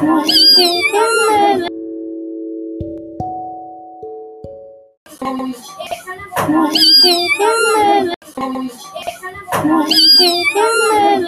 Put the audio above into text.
One, two, three,